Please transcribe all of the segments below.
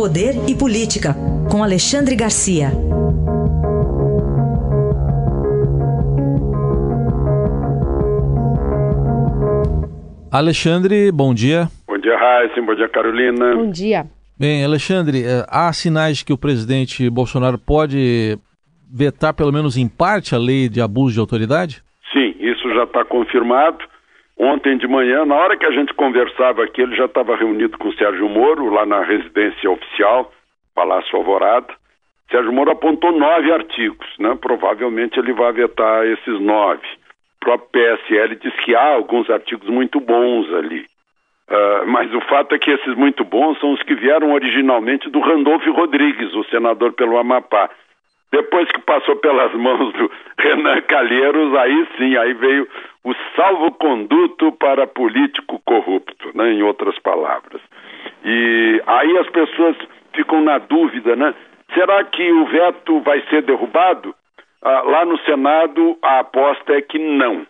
Poder e Política, com Alexandre Garcia. Alexandre, bom dia. Bom dia, Raíssa. Bom dia, Carolina. Bom dia. Bem, Alexandre, eh, há sinais que o presidente Bolsonaro pode vetar, pelo menos em parte, a lei de abuso de autoridade? Sim, isso já está confirmado. Ontem de manhã, na hora que a gente conversava aqui, ele já estava reunido com o Sérgio Moro, lá na residência oficial, Palácio Alvorada. Sérgio Moro apontou nove artigos, né? Provavelmente ele vai vetar esses nove. O próprio PSL diz que há alguns artigos muito bons ali. Uh, mas o fato é que esses muito bons são os que vieram originalmente do Randolfo Rodrigues, o senador pelo Amapá. Depois que passou pelas mãos do Renan Calheiros, aí sim, aí veio o salvo-conduto para político corrupto, né, em outras palavras. E aí as pessoas ficam na dúvida, né? Será que o veto vai ser derrubado? Ah, lá no Senado, a aposta é que não.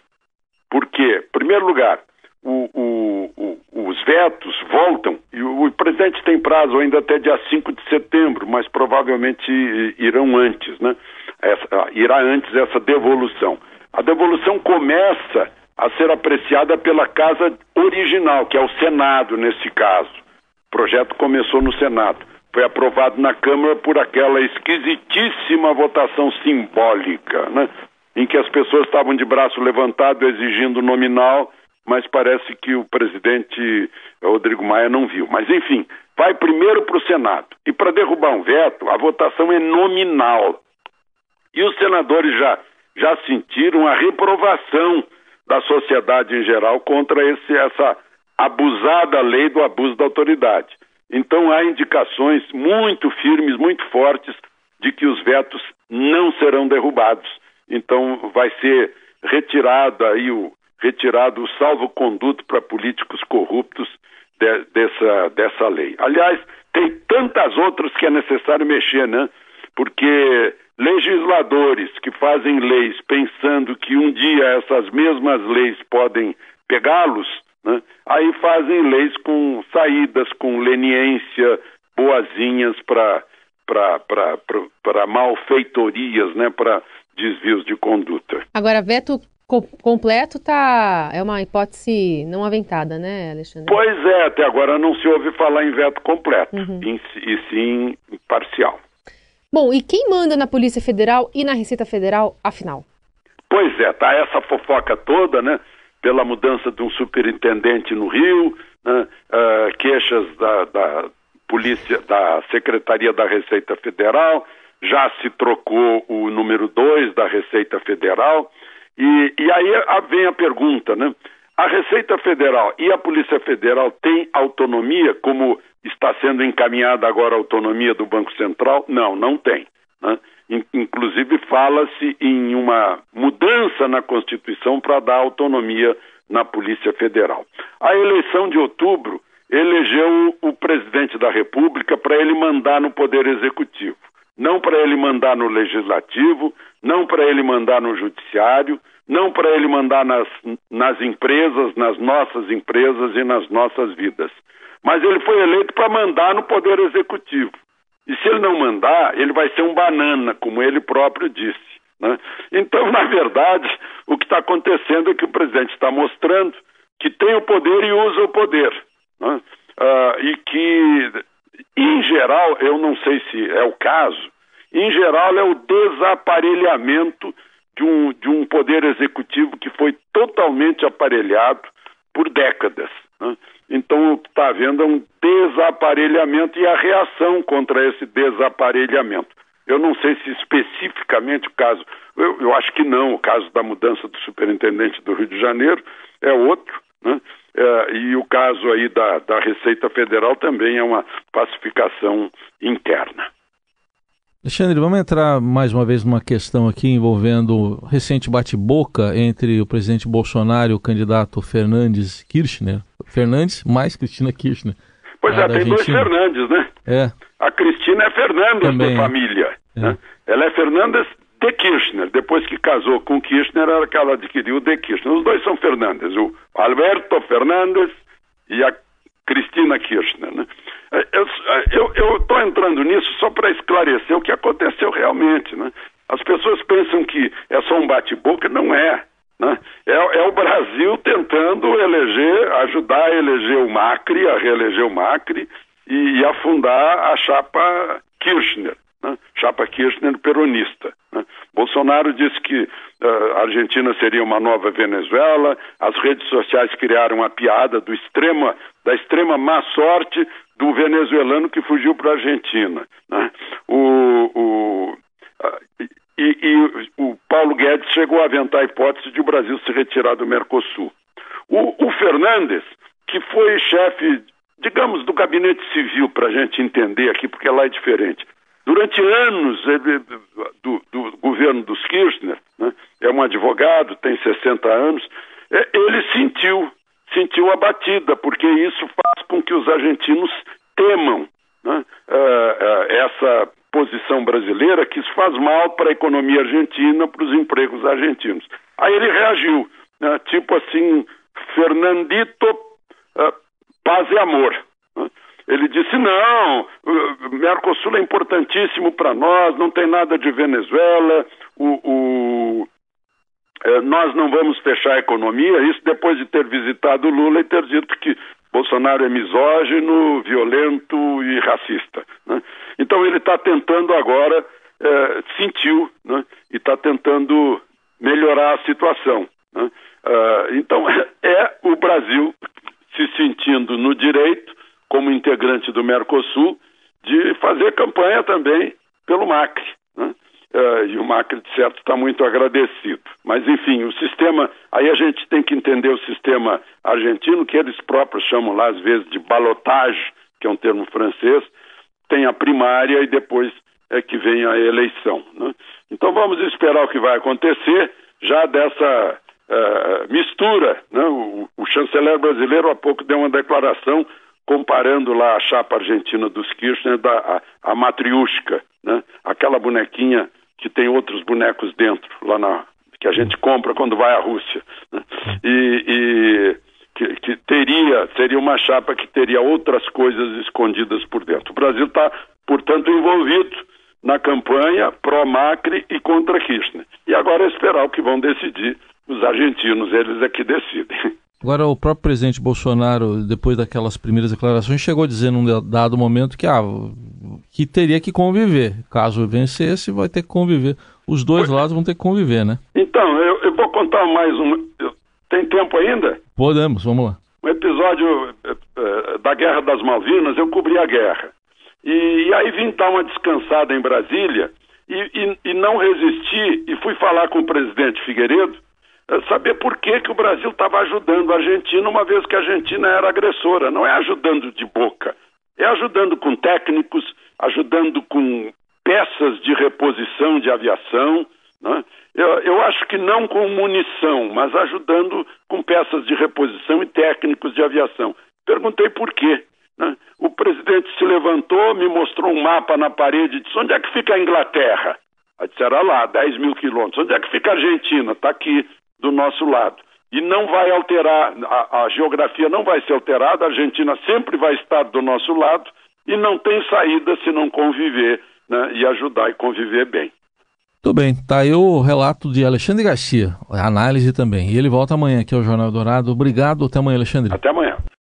Por quê? Em primeiro lugar, o, o, o, os vetos voltam e o, presidente tem prazo ainda até dia 5 de setembro, mas provavelmente irão antes, né? Essa, ah, irá antes essa devolução. A devolução começa a ser apreciada pela casa original, que é o Senado nesse caso. O projeto começou no Senado. Foi aprovado na Câmara por aquela esquisitíssima votação simbólica, né? em que as pessoas estavam de braço levantado exigindo nominal, mas parece que o presidente Rodrigo Maia não viu. Mas, enfim, vai primeiro para o Senado. E para derrubar um veto, a votação é nominal. E os senadores já já sentiram a reprovação da sociedade em geral contra esse, essa abusada lei do abuso da autoridade. Então há indicações muito firmes, muito fortes de que os vetos não serão derrubados. Então vai ser retirado aí o retirado o salvo-conduto para políticos corruptos de, dessa, dessa lei. Aliás, tem tantas outras que é necessário mexer, né? Porque legisladores que fazem leis pensando que um dia essas mesmas leis podem pegá-los, né, aí fazem leis com saídas, com leniência, boazinhas para malfeitorias, né, para desvios de conduta. Agora, veto co completo tá é uma hipótese não aventada, né, Alexandre? Pois é, até agora não se ouve falar em veto completo, uhum. em, e sim parcial. Bom, e quem manda na Polícia Federal e na Receita Federal, afinal? Pois é, tá essa fofoca toda, né? Pela mudança de um superintendente no Rio, né? uh, queixas da, da polícia, da Secretaria da Receita Federal, já se trocou o número 2 da Receita Federal, e, e aí vem a pergunta, né? A Receita Federal e a Polícia Federal têm autonomia, como está sendo encaminhada agora a autonomia do Banco Central? Não, não tem. Né? Inclusive, fala-se em uma mudança na Constituição para dar autonomia na Polícia Federal. A eleição de outubro elegeu o presidente da República para ele mandar no Poder Executivo, não para ele mandar no Legislativo, não para ele mandar no Judiciário, não para ele mandar nas, nas empresas, nas nossas empresas e nas nossas vidas. Mas ele foi eleito para mandar no Poder Executivo. E se ele não mandar, ele vai ser um banana, como ele próprio disse. Né? Então, na verdade, o que está acontecendo é que o presidente está mostrando que tem o poder e usa o poder. Né? Uh, e que, em geral, eu não sei se é o caso, em geral é o desaparelhamento de um, de um poder executivo que foi totalmente aparelhado por décadas. Né? Então, o que está havendo é um desaparelhamento e a reação contra esse desaparelhamento. Eu não sei se especificamente o caso, eu, eu acho que não, o caso da mudança do superintendente do Rio de Janeiro é outro, né? É, e o caso aí da, da Receita Federal também é uma pacificação interna. Alexandre, vamos entrar mais uma vez numa questão aqui envolvendo o recente bate-boca entre o presidente Bolsonaro e o candidato Fernandes Kirchner. Fernandes mais Cristina Kirchner. Pois é, tem dois Fernandes, né? É. A Cristina é Fernandes Também. da família. É. Né? Ela é Fernandes de Kirchner. Depois que casou com Kirchner, era que ela adquiriu de Kirchner. Os dois são Fernandes, o Alberto Fernandes e a Cristina Kirchner. Né? Eu estou entrando nisso só para esclarecer o que aconteceu realmente. Né? As pessoas pensam que é só um bate-boca, não é. Né? É, é, o Brasil tentando eleger, ajudar a eleger o Macri, a reeleger o Macri e, e afundar a chapa Kirchner? Chapa Kirchner peronista. Né? Bolsonaro disse que uh, a Argentina seria uma nova Venezuela, as redes sociais criaram a piada do extrema, da extrema má sorte do venezuelano que fugiu para a Argentina. Né? O, o, uh, e, e, o Paulo Guedes chegou a aventar a hipótese de o Brasil se retirar do Mercosul. O, o Fernandes, que foi chefe, digamos, do gabinete civil, para a gente entender aqui, porque lá é diferente. Durante anos ele, do, do, governo dos Kirchner, né, é um advogado, tem 60 anos, é, ele sentiu, sentiu a batida, porque isso faz com que os argentinos temam né, essa posição brasileira que isso faz mal para a economia argentina, para os empregos argentinos. Aí ele reagiu, né, tipo assim, Fernandito, paz e amor. Ele disse: não, Mercosul é importantíssimo para nós, não tem nada de Venezuela, o, o eh, nós não vamos fechar a economia. Isso depois de ter visitado Lula e ter dito que Bolsonaro é misógino, violento e racista. Né? Então ele está tentando agora, é, sentiu, né? e está tentando melhorar a situação. Né? Uh, então é o Brasil se sentindo no direito, como integrante do Mercosul, de fazer campanha também pelo Macri. Né? Uh, e o Macri, de certo, está muito agradecido. Mas, enfim, o sistema. Aí a gente tem que entender o sistema argentino, que eles próprios chamam lá, às vezes, de balotage, que é um termo francês, tem a primária e depois é que vem a eleição. Né? Então vamos esperar o que vai acontecer já dessa uh, mistura. Né? O, o, chanceler brasileiro há pouco deu uma declaração comparando lá a chapa argentina dos Kirchner da a, a né? aquela bonequinha que tem outros bonecos dentro, lá na que a gente compra quando vai à Rússia. Né? E, e que, que, teria, seria uma chapa que teria outras coisas escondidas por dentro. O Brasil está, portanto, envolvido na campanha pró-Macri e contra Kirchner. E agora é esperar o que vão decidir os argentinos, eles é que decidem. Agora, o próprio presidente Bolsonaro, depois daquelas primeiras declarações, chegou a dizer num dado momento que, ah, que teria que conviver. Caso vencesse, vai ter que conviver. Os dois pois... lados vão ter que conviver, né? Então, eu, eu vou contar mais um. Tem tempo ainda? Podemos, vamos lá. Um episódio uh, da Guerra das Malvinas, eu cobri a guerra. E, e aí vim dar uma descansada em Brasília e, e, e não resisti e fui falar com o presidente Figueiredo saber por que, que o Brasil estava ajudando a Argentina, uma vez que a Argentina era agressora. Não é ajudando de boca, é ajudando com técnicos, ajudando com peças de reposição de aviação. Né? Eu, eu acho que não com munição, mas ajudando com peças de reposição e técnicos de aviação. Perguntei por quê. Né? O presidente se levantou, me mostrou um mapa na parede e disse: onde é que fica a Inglaterra? Aí disseram lá, 10 mil quilômetros. Onde é que fica a Argentina? Está aqui do nosso lado. E não vai alterar, a, a, geografia não vai ser alterada, a Argentina sempre vai estar do nosso lado e não tem saída se não conviver né, e ajudar e conviver bem. Tudo bem, tá aí o relato de Alexandre Garcia, análise também. E ele volta amanhã aqui ao Jornal Dourado. Obrigado, até amanhã, Alexandre. Até amanhã.